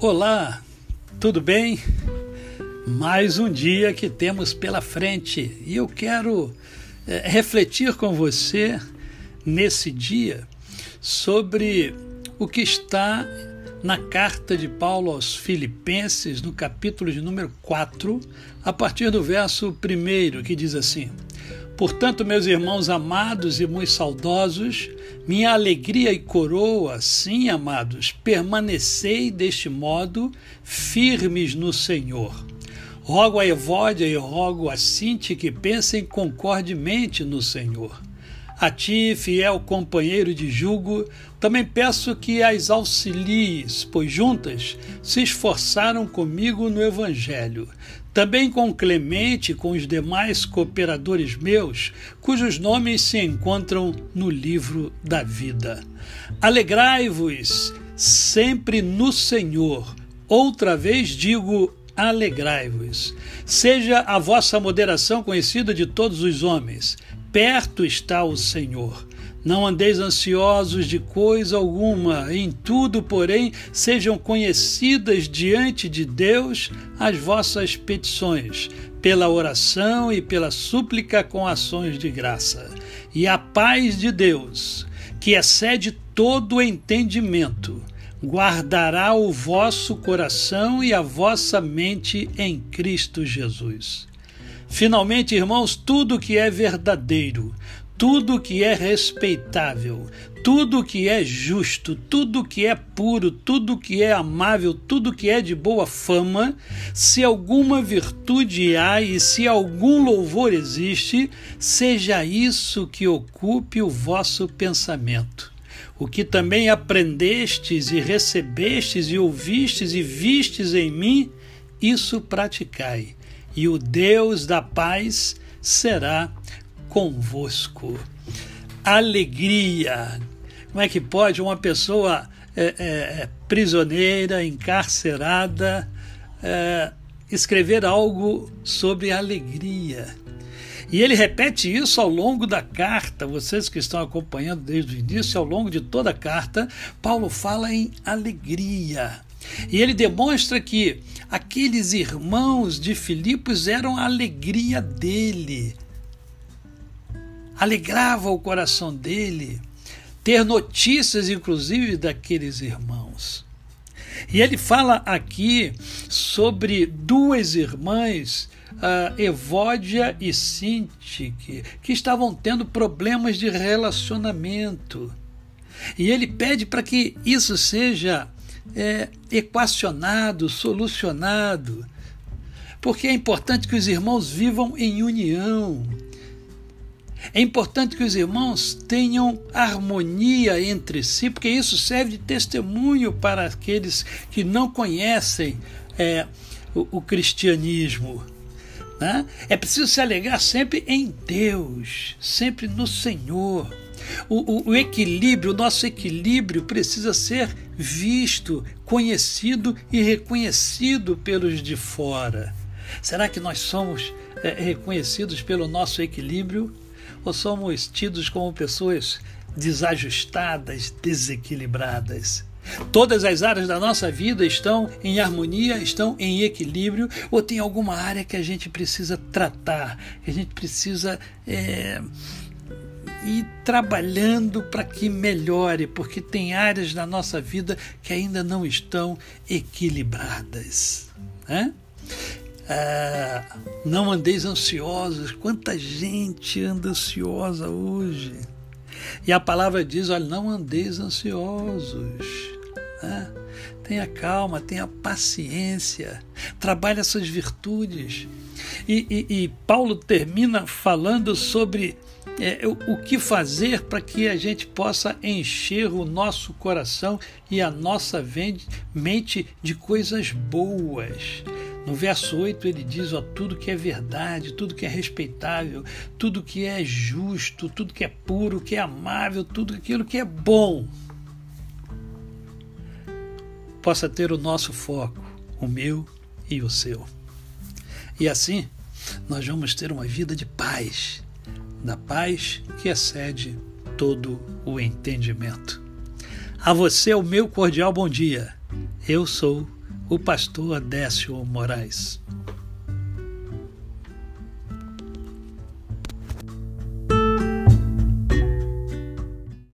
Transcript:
Olá, tudo bem? Mais um dia que temos pela frente e eu quero é, refletir com você nesse dia sobre o que está na carta de Paulo aos Filipenses, no capítulo de número 4, a partir do verso 1, que diz assim: Portanto, meus irmãos amados e muito saudosos, minha alegria e coroa, sim, amados, permanecei deste modo firmes no Senhor. Rogo a Evódia e rogo a Cinti que pensem concordemente no Senhor. A ti, fiel companheiro de julgo, também peço que as auxilies, pois juntas se esforçaram comigo no Evangelho. Também com Clemente e com os demais cooperadores meus, cujos nomes se encontram no livro da vida. Alegrai-vos sempre no Senhor. Outra vez digo: alegrai-vos. Seja a vossa moderação conhecida de todos os homens. Perto está o Senhor. Não andeis ansiosos de coisa alguma, em tudo, porém, sejam conhecidas diante de Deus as vossas petições, pela oração e pela súplica com ações de graça. E a paz de Deus, que excede todo entendimento, guardará o vosso coração e a vossa mente em Cristo Jesus. Finalmente, irmãos, tudo que é verdadeiro, tudo que é respeitável, tudo que é justo, tudo que é puro, tudo que é amável, tudo que é de boa fama, se alguma virtude há e se algum louvor existe, seja isso que ocupe o vosso pensamento. O que também aprendestes e recebestes e ouvistes e vistes em mim, isso praticai, e o Deus da paz será convosco. Alegria. Como é que pode uma pessoa é, é, é, prisioneira, encarcerada, é, escrever algo sobre alegria? E ele repete isso ao longo da carta. Vocês que estão acompanhando desde o início, ao longo de toda a carta, Paulo fala em alegria. E ele demonstra que aqueles irmãos de Filipos eram a alegria dele alegrava o coração dele ter notícias, inclusive, daqueles irmãos. E ele fala aqui sobre duas irmãs, uh, Evódia e Sintique, que estavam tendo problemas de relacionamento. E ele pede para que isso seja é, equacionado, solucionado, porque é importante que os irmãos vivam em união é importante que os irmãos tenham harmonia entre si, porque isso serve de testemunho para aqueles que não conhecem é, o, o, cristianismo. Né? É preciso se alegrar sempre em Deus, sempre no Senhor. O, o, o equilíbrio, o nosso equilíbrio precisa ser visto, conhecido e reconhecido pelos de fora. Será que nós somos é, reconhecidos pelo nosso equilíbrio? ou somos tidos como pessoas desajustadas, desequilibradas? Todas as áreas da nossa vida estão em harmonia, estão em equilíbrio, ou tem alguma área que a gente precisa tratar, que a gente precisa é, ir trabalhando para que melhore, porque tem áreas da nossa vida que ainda não estão equilibradas. Né? Ah, não andeis ansiosos. Quanta gente anda ansiosa hoje. E a palavra diz: olha, não andeis ansiosos. Né? Tenha calma, tenha paciência, trabalhe essas virtudes. E, e, e Paulo termina falando sobre é, o, o que fazer para que a gente possa encher o nosso coração e a nossa mente de coisas boas. No verso 8 ele diz: ó, tudo que é verdade, tudo que é respeitável, tudo que é justo, tudo que é puro, que é amável, tudo aquilo que é bom, possa ter o nosso foco, o meu e o seu. E assim, nós vamos ter uma vida de paz, da paz que excede todo o entendimento. A você, o meu cordial bom dia. Eu sou o pastor Décio Moraes.